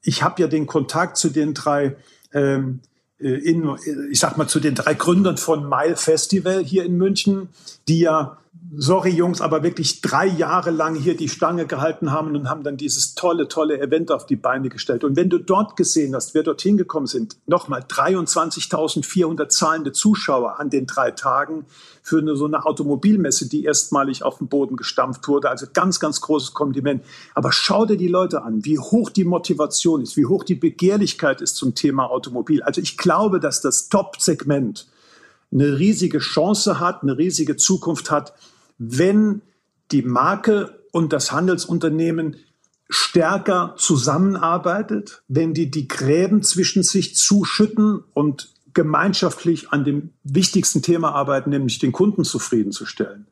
ich habe ja den Kontakt zu den drei, ähm, äh, in, ich sag mal, zu den drei Gründern von Mile Festival hier in München, die ja sorry Jungs, aber wirklich drei Jahre lang hier die Stange gehalten haben und haben dann dieses tolle, tolle Event auf die Beine gestellt. Und wenn du dort gesehen hast, wer dorthin gekommen sind, nochmal 23.400 zahlende Zuschauer an den drei Tagen für eine, so eine Automobilmesse, die erstmalig auf den Boden gestampft wurde. Also ganz, ganz großes Kompliment. Aber schau dir die Leute an, wie hoch die Motivation ist, wie hoch die Begehrlichkeit ist zum Thema Automobil. Also ich glaube, dass das Top-Segment eine riesige Chance hat, eine riesige Zukunft hat, wenn die Marke und das Handelsunternehmen stärker zusammenarbeitet, wenn die die Gräben zwischen sich zuschütten und gemeinschaftlich an dem wichtigsten Thema arbeiten, nämlich den Kunden zufriedenzustellen.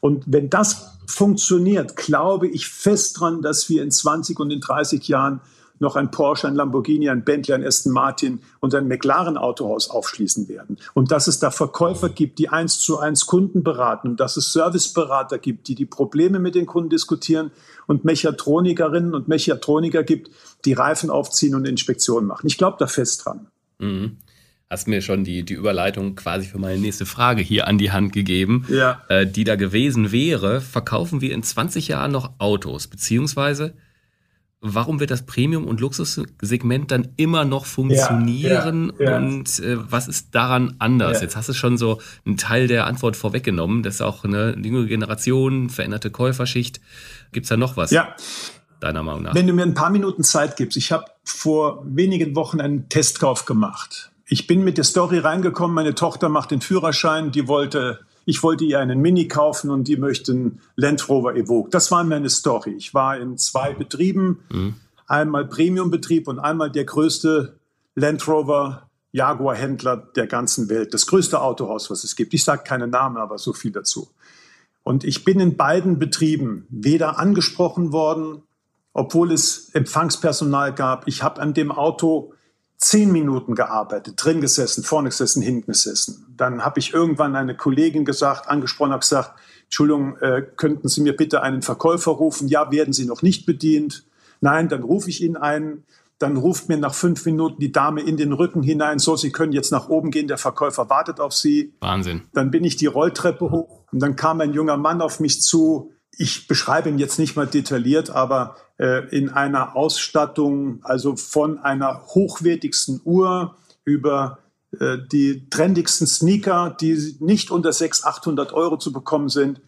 Und wenn das funktioniert, glaube ich fest dran, dass wir in 20 und in 30 Jahren noch ein Porsche, ein Lamborghini, ein Bentley, ein Aston Martin und ein McLaren Autohaus aufschließen werden. Und dass es da Verkäufer gibt, die eins zu eins Kunden beraten und dass es Serviceberater gibt, die die Probleme mit den Kunden diskutieren und Mechatronikerinnen und Mechatroniker gibt, die Reifen aufziehen und Inspektionen machen. Ich glaube da fest dran. Mhm hast mir schon die, die Überleitung quasi für meine nächste Frage hier an die Hand gegeben, ja. äh, die da gewesen wäre, verkaufen wir in 20 Jahren noch Autos, beziehungsweise warum wird das Premium- und Luxussegment dann immer noch funktionieren ja, ja, ja. und äh, was ist daran anders? Jetzt hast du schon so einen Teil der Antwort vorweggenommen, dass auch eine junge Generation, veränderte Käuferschicht. Gibt es da noch was? Ja. Deiner Meinung nach? Wenn du mir ein paar Minuten Zeit gibst, ich habe vor wenigen Wochen einen Testkauf gemacht. Ich bin mit der Story reingekommen, meine Tochter macht den Führerschein, die wollte ich wollte ihr einen Mini kaufen und die möchten Land Rover Evoque. Das war meine Story. Ich war in zwei Betrieben, mhm. einmal Premium-Betrieb und einmal der größte Land Rover Jaguar-Händler der ganzen Welt, das größte Autohaus, was es gibt. Ich sage keine Namen, aber so viel dazu. Und ich bin in beiden Betrieben weder angesprochen worden, obwohl es Empfangspersonal gab. Ich habe an dem Auto zehn Minuten gearbeitet, drin gesessen, vorne gesessen, hinten gesessen. Dann habe ich irgendwann eine Kollegin gesagt, angesprochen, habe gesagt, Entschuldigung, äh, könnten Sie mir bitte einen Verkäufer rufen? Ja, werden Sie noch nicht bedient. Nein, dann rufe ich Ihnen einen. Dann ruft mir nach fünf Minuten die Dame in den Rücken hinein, so, Sie können jetzt nach oben gehen, der Verkäufer wartet auf Sie. Wahnsinn. Dann bin ich die Rolltreppe hoch und dann kam ein junger Mann auf mich zu. Ich beschreibe ihn jetzt nicht mal detailliert, aber in einer Ausstattung, also von einer hochwertigsten Uhr über äh, die trendigsten Sneaker, die nicht unter 600, 800 Euro zu bekommen sind.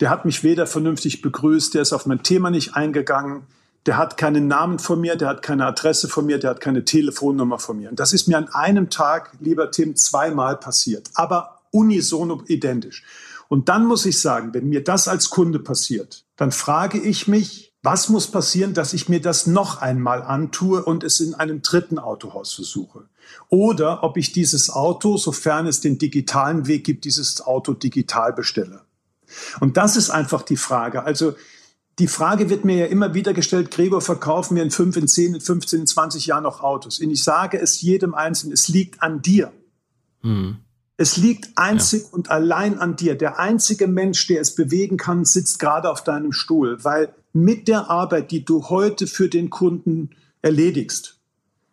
Der hat mich weder vernünftig begrüßt, der ist auf mein Thema nicht eingegangen der hat keinen Namen von mir, der hat keine Adresse von mir, der hat keine Telefonnummer von mir. Und das ist mir an einem Tag, lieber Tim, zweimal passiert, aber unisono identisch. Und dann muss ich sagen, wenn mir das als Kunde passiert, dann frage ich mich, was muss passieren, dass ich mir das noch einmal antue und es in einem dritten Autohaus versuche? Oder ob ich dieses Auto, sofern es den digitalen Weg gibt, dieses Auto digital bestelle. Und das ist einfach die Frage. Also die Frage wird mir ja immer wieder gestellt, Gregor, verkaufen wir in 5, in 10, in 15, in 20 Jahren noch Autos? Und ich sage es jedem Einzelnen, es liegt an dir. Mhm. Es liegt einzig ja. und allein an dir. Der einzige Mensch, der es bewegen kann, sitzt gerade auf deinem Stuhl, weil mit der Arbeit, die du heute für den Kunden erledigst,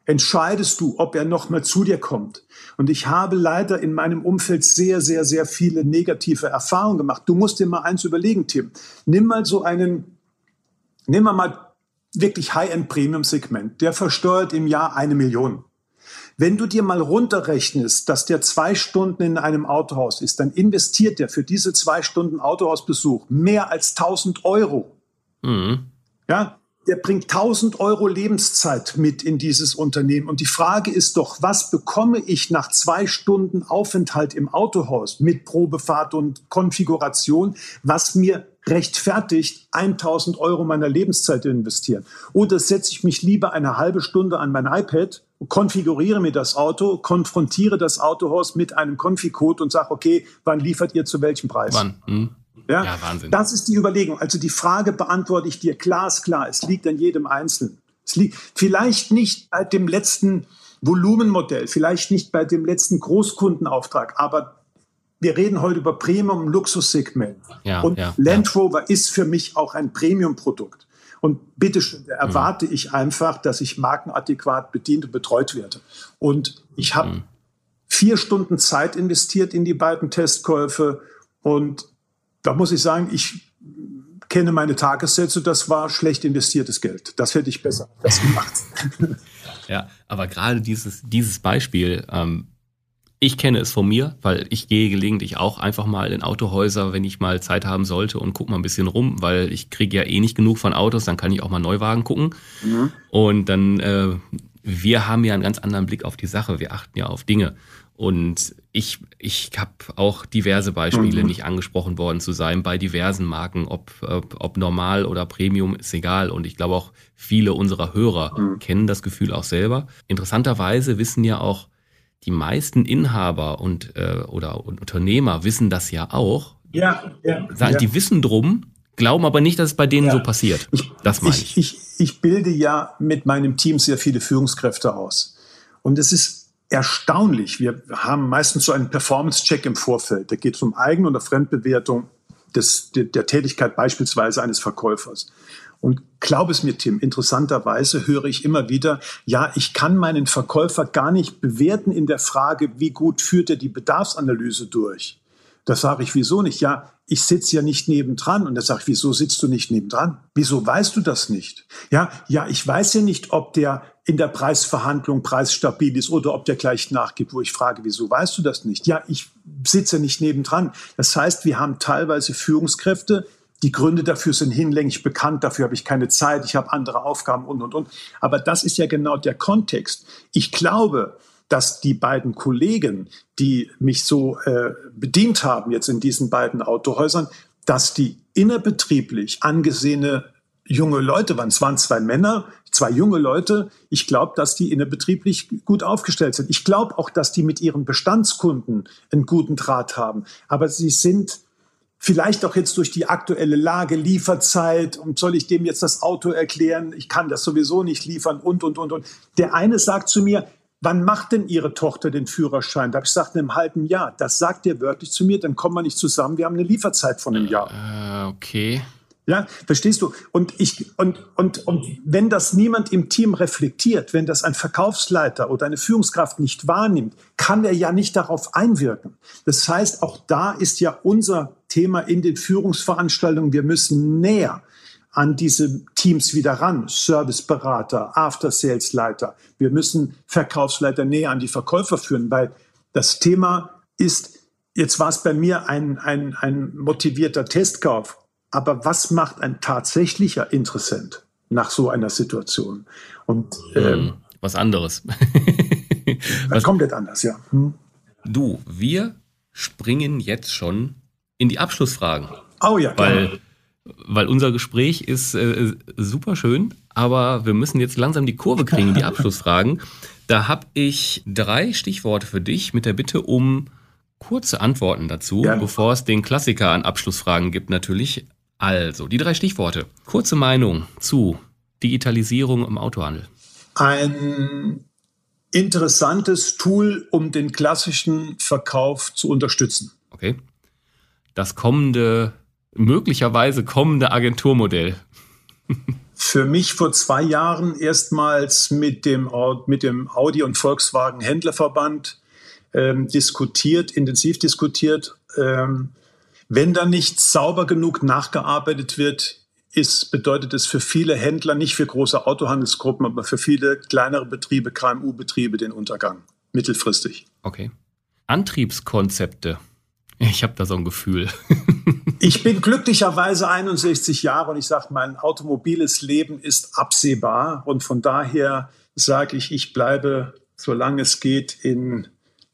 entscheidest du, ob er nochmal zu dir kommt. Und ich habe leider in meinem Umfeld sehr, sehr, sehr viele negative Erfahrungen gemacht. Du musst dir mal eins überlegen, Tim. Nimm mal so einen, nimm mal wirklich High-End-Premium-Segment. Der versteuert im Jahr eine Million. Wenn du dir mal runterrechnest, dass der zwei Stunden in einem Autohaus ist, dann investiert der für diese zwei Stunden Autohausbesuch mehr als 1000 Euro. Mhm. Ja, der bringt 1000 Euro Lebenszeit mit in dieses Unternehmen. Und die Frage ist doch, was bekomme ich nach zwei Stunden Aufenthalt im Autohaus mit Probefahrt und Konfiguration, was mir rechtfertigt, 1000 Euro meiner Lebenszeit zu investieren? Oder setze ich mich lieber eine halbe Stunde an mein iPad, konfiguriere mir das Auto, konfrontiere das Autohaus mit einem Konfigcode und sage, okay, wann liefert ihr zu welchem Preis? Wann? Hm. Ja? ja, Wahnsinn. Das ist die Überlegung. Also die Frage beantworte ich dir glasklar. Es liegt an jedem Einzelnen. Es liegt vielleicht nicht bei dem letzten Volumenmodell, vielleicht nicht bei dem letzten Großkundenauftrag, aber wir reden heute über Premium Luxussegment. Ja, und ja, Land Rover ja. ist für mich auch ein Premium-Produkt. Und bitteschön, da erwarte mhm. ich einfach, dass ich markenadäquat bedient und betreut werde. Und ich habe mhm. vier Stunden Zeit investiert in die beiden Testkäufe und da muss ich sagen, ich kenne meine Tagessätze, das war schlecht investiertes Geld. Das hätte ich besser das gemacht. ja, aber gerade dieses, dieses Beispiel, ähm, ich kenne es von mir, weil ich gehe gelegentlich auch einfach mal in Autohäuser, wenn ich mal Zeit haben sollte und gucke mal ein bisschen rum, weil ich kriege ja eh nicht genug von Autos, dann kann ich auch mal Neuwagen gucken. Mhm. Und dann, äh, wir haben ja einen ganz anderen Blick auf die Sache, wir achten ja auf Dinge. Und ich, ich habe auch diverse Beispiele mhm. nicht angesprochen worden zu sein bei diversen Marken, ob, ob, ob, normal oder Premium, ist egal. Und ich glaube auch viele unserer Hörer mhm. kennen das Gefühl auch selber. Interessanterweise wissen ja auch die meisten Inhaber und äh, oder und Unternehmer wissen das ja auch. Ja, ja, Sagen, ja. Die wissen drum, glauben aber nicht, dass es bei denen ja. so passiert. Ich, das meine ich. Ich, ich. ich bilde ja mit meinem Team sehr viele Führungskräfte aus. Und es ist erstaunlich. Wir haben meistens so einen Performance-Check im Vorfeld. Da geht es um Eigen- oder Fremdbewertung des, der, der Tätigkeit beispielsweise eines Verkäufers. Und glaub es mir, Tim, interessanterweise höre ich immer wieder, ja, ich kann meinen Verkäufer gar nicht bewerten in der Frage, wie gut führt er die Bedarfsanalyse durch. Da sage ich, wieso nicht? Ja, ich sitze ja nicht nebendran. Und da sage ich, wieso sitzt du nicht nebendran? Wieso weißt du das nicht? Ja, ja, ich weiß ja nicht, ob der in der Preisverhandlung preisstabil ist oder ob der gleich nachgibt, wo ich frage, wieso weißt du das nicht? Ja, ich sitze nicht nebendran. Das heißt, wir haben teilweise Führungskräfte, die Gründe dafür sind hinlänglich bekannt, dafür habe ich keine Zeit, ich habe andere Aufgaben und, und, und. Aber das ist ja genau der Kontext. Ich glaube, dass die beiden Kollegen, die mich so äh, bedient haben jetzt in diesen beiden Autohäusern, dass die innerbetrieblich angesehene junge Leute waren. Es waren zwei Männer, zwei junge Leute. Ich glaube, dass die innerbetrieblich gut aufgestellt sind. Ich glaube auch, dass die mit ihren Bestandskunden einen guten Draht haben. Aber sie sind vielleicht auch jetzt durch die aktuelle Lage, Lieferzeit, und soll ich dem jetzt das Auto erklären? Ich kann das sowieso nicht liefern und, und, und, und. Der eine sagt zu mir, wann macht denn Ihre Tochter den Führerschein? Da habe ich gesagt, in einem halben Jahr. Das sagt ihr wörtlich zu mir, dann kommen wir nicht zusammen. Wir haben eine Lieferzeit von einem Jahr. Äh, okay. Ja, verstehst du? Und ich, und, und, und wenn das niemand im Team reflektiert, wenn das ein Verkaufsleiter oder eine Führungskraft nicht wahrnimmt, kann er ja nicht darauf einwirken. Das heißt, auch da ist ja unser Thema in den Führungsveranstaltungen, wir müssen näher an diese Teams wieder ran. Serviceberater, After-Sales-Leiter. Wir müssen Verkaufsleiter näher an die Verkäufer führen, weil das Thema ist, jetzt war es bei mir ein, ein, ein motivierter Testkauf aber was macht ein tatsächlicher Interessent nach so einer Situation? Und hm, ähm, was anderes. was komplett anders, ja. Hm. Du, wir springen jetzt schon in die Abschlussfragen. Oh ja, weil, weil unser Gespräch ist äh, super schön, aber wir müssen jetzt langsam die Kurve kriegen die Abschlussfragen. Da habe ich drei Stichworte für dich mit der Bitte um kurze Antworten dazu, ja. bevor es den Klassiker an Abschlussfragen gibt natürlich. Also, die drei Stichworte. Kurze Meinung zu Digitalisierung im Autohandel. Ein interessantes Tool, um den klassischen Verkauf zu unterstützen. Okay. Das kommende, möglicherweise kommende Agenturmodell. Für mich vor zwei Jahren erstmals mit dem, mit dem Audi und Volkswagen Händlerverband ähm, diskutiert, intensiv diskutiert. Ähm, wenn da nicht sauber genug nachgearbeitet wird, ist, bedeutet es für viele Händler, nicht für große Autohandelsgruppen, aber für viele kleinere Betriebe, KMU-Betriebe den Untergang, mittelfristig. Okay. Antriebskonzepte. Ich habe da so ein Gefühl. Ich bin glücklicherweise 61 Jahre und ich sage, mein automobiles Leben ist absehbar und von daher sage ich, ich bleibe, solange es geht, in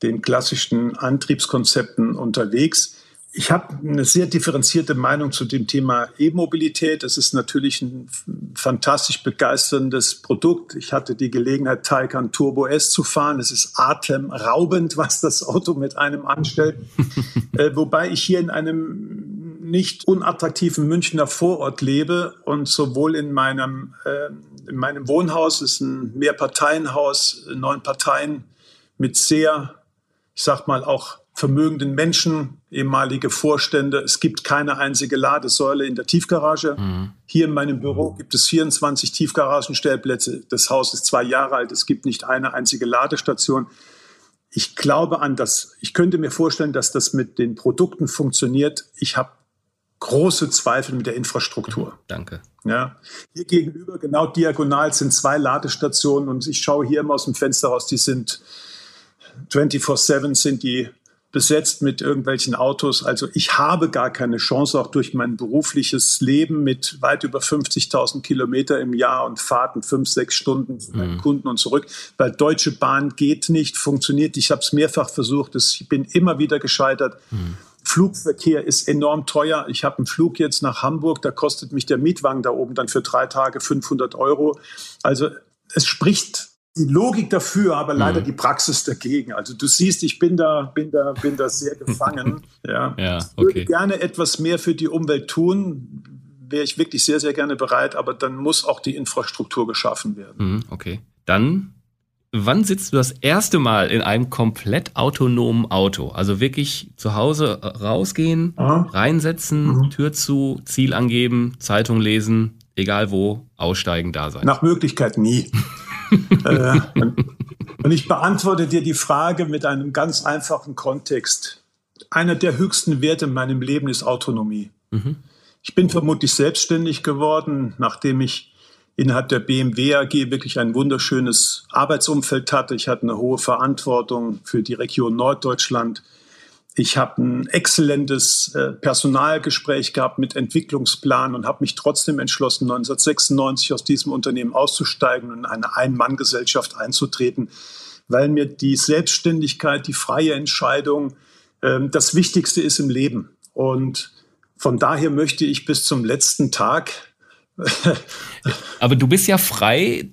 den klassischen Antriebskonzepten unterwegs. Ich habe eine sehr differenzierte Meinung zu dem Thema E-Mobilität. Es ist natürlich ein fantastisch begeisterndes Produkt. Ich hatte die Gelegenheit, Taycan Turbo S zu fahren. Es ist atemraubend, was das Auto mit einem anstellt. äh, wobei ich hier in einem nicht unattraktiven Münchner Vorort lebe und sowohl in meinem, äh, in meinem Wohnhaus, es ist ein Mehrparteienhaus, neun Parteien mit sehr, ich sag mal, auch vermögenden Menschen, ehemalige Vorstände. Es gibt keine einzige Ladesäule in der Tiefgarage. Mhm. Hier in meinem Büro gibt es 24 Tiefgaragenstellplätze. Das Haus ist zwei Jahre alt. Es gibt nicht eine einzige Ladestation. Ich glaube an das. Ich könnte mir vorstellen, dass das mit den Produkten funktioniert. Ich habe große Zweifel mit der Infrastruktur. Danke. Ja, hier gegenüber, genau diagonal, sind zwei Ladestationen und ich schaue hier immer aus dem Fenster raus, die sind 24-7 sind die besetzt mit irgendwelchen Autos. Also ich habe gar keine Chance, auch durch mein berufliches Leben mit weit über 50.000 Kilometer im Jahr und Fahrten fünf, sechs Stunden mhm. Kunden und zurück, weil Deutsche Bahn geht nicht, funktioniert. Ich habe es mehrfach versucht, ich bin immer wieder gescheitert. Mhm. Flugverkehr ist enorm teuer. Ich habe einen Flug jetzt nach Hamburg, da kostet mich der Mietwagen da oben dann für drei Tage 500 Euro. Also es spricht die Logik dafür, aber leider mhm. die Praxis dagegen. Also du siehst, ich bin da, bin da, bin da sehr gefangen. ja. ja, okay. Ich würde gerne etwas mehr für die Umwelt tun. Wäre ich wirklich sehr, sehr gerne bereit, aber dann muss auch die Infrastruktur geschaffen werden. Mhm, okay. Dann, wann sitzt du das erste Mal in einem komplett autonomen Auto? Also wirklich zu Hause rausgehen, Aha. reinsetzen, mhm. Tür zu, Ziel angeben, Zeitung lesen, egal wo, aussteigen, da sein. Nach Möglichkeit nie. äh, und ich beantworte dir die Frage mit einem ganz einfachen Kontext. Einer der höchsten Werte in meinem Leben ist Autonomie. Mhm. Ich bin vermutlich selbstständig geworden, nachdem ich innerhalb der BMW AG wirklich ein wunderschönes Arbeitsumfeld hatte. Ich hatte eine hohe Verantwortung für die Region Norddeutschland. Ich habe ein exzellentes äh, Personalgespräch gehabt mit Entwicklungsplan und habe mich trotzdem entschlossen, 1996 aus diesem Unternehmen auszusteigen und in eine Ein-Mann-Gesellschaft einzutreten, weil mir die Selbstständigkeit, die freie Entscheidung ähm, das Wichtigste ist im Leben. Und von daher möchte ich bis zum letzten Tag. Aber du bist ja frei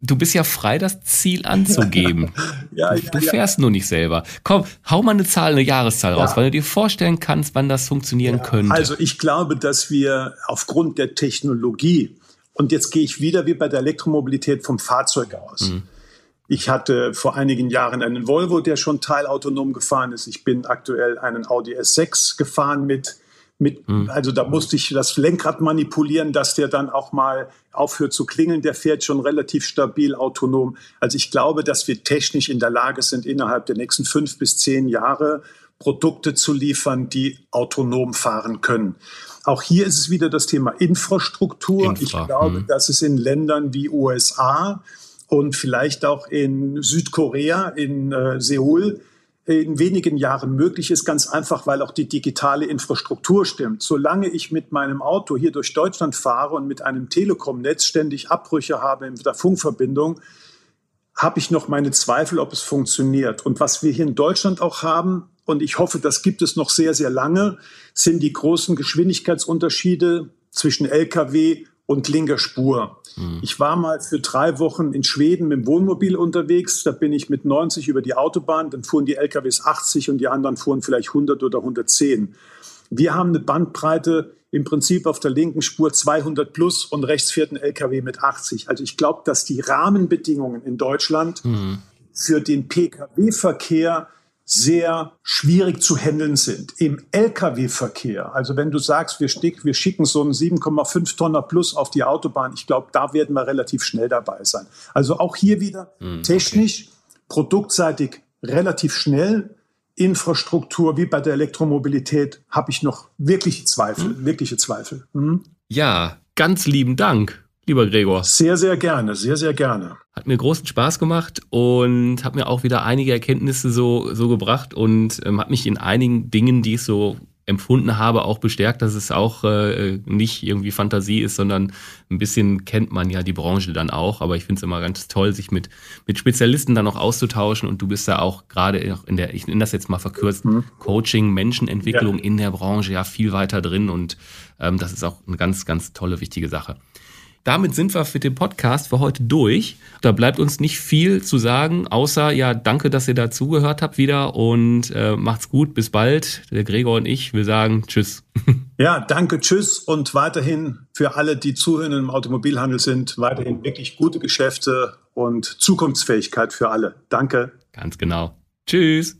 Du bist ja frei, das Ziel anzugeben. ja, ja, du fährst ja. nur nicht selber. Komm, hau mal eine Zahl, eine Jahreszahl raus, weil du dir vorstellen kannst, wann das funktionieren könnte. Also ich glaube, dass wir aufgrund der Technologie, und jetzt gehe ich wieder wie bei der Elektromobilität vom Fahrzeug aus. Mhm. Ich hatte vor einigen Jahren einen Volvo, der schon teilautonom gefahren ist. Ich bin aktuell einen Audi S6 gefahren mit mit, mhm. Also da musste ich das Lenkrad manipulieren, dass der dann auch mal aufhört zu klingeln. Der fährt schon relativ stabil autonom. Also ich glaube, dass wir technisch in der Lage sind, innerhalb der nächsten fünf bis zehn Jahre Produkte zu liefern, die autonom fahren können. Auch hier ist es wieder das Thema Infrastruktur. Infra. Ich glaube, mhm. dass es in Ländern wie USA und vielleicht auch in Südkorea, in äh, Seoul, in wenigen Jahren möglich ist, ganz einfach, weil auch die digitale Infrastruktur stimmt. Solange ich mit meinem Auto hier durch Deutschland fahre und mit einem Telekom-Netz ständig Abbrüche habe in der Funkverbindung, habe ich noch meine Zweifel, ob es funktioniert. Und was wir hier in Deutschland auch haben, und ich hoffe, das gibt es noch sehr, sehr lange, sind die großen Geschwindigkeitsunterschiede zwischen Lkw und linker Spur. Mhm. Ich war mal für drei Wochen in Schweden mit dem Wohnmobil unterwegs. Da bin ich mit 90 über die Autobahn. Dann fuhren die LKWs 80 und die anderen fuhren vielleicht 100 oder 110. Wir haben eine Bandbreite im Prinzip auf der linken Spur 200 plus und rechts fährt ein LKW mit 80. Also ich glaube, dass die Rahmenbedingungen in Deutschland mhm. für den Pkw-Verkehr sehr schwierig zu handeln sind. Im Lkw-Verkehr, also wenn du sagst, wir, stick, wir schicken so einen 7,5 Tonner Plus auf die Autobahn, ich glaube, da werden wir relativ schnell dabei sein. Also auch hier wieder mm, technisch, okay. produktseitig relativ schnell. Infrastruktur wie bei der Elektromobilität habe ich noch wirkliche Zweifel, mhm. wirkliche Zweifel. Mhm. Ja, ganz lieben Dank lieber Gregor. Sehr, sehr gerne, sehr, sehr gerne. Hat mir großen Spaß gemacht und hat mir auch wieder einige Erkenntnisse so, so gebracht und ähm, hat mich in einigen Dingen, die ich so empfunden habe, auch bestärkt, dass es auch äh, nicht irgendwie Fantasie ist, sondern ein bisschen kennt man ja die Branche dann auch. Aber ich finde es immer ganz toll, sich mit, mit Spezialisten dann auch auszutauschen. Und du bist da auch gerade in der, ich nenne das jetzt mal verkürzt, mhm. Coaching, Menschenentwicklung ja. in der Branche ja viel weiter drin. Und ähm, das ist auch eine ganz, ganz tolle, wichtige Sache. Damit sind wir für den Podcast für heute durch. Da bleibt uns nicht viel zu sagen, außer ja, danke, dass ihr dazugehört habt wieder und äh, macht's gut. Bis bald. Der Gregor und ich, wir sagen Tschüss. Ja, danke, Tschüss und weiterhin für alle, die zuhören im Automobilhandel sind, weiterhin wirklich gute Geschäfte und Zukunftsfähigkeit für alle. Danke. Ganz genau. Tschüss.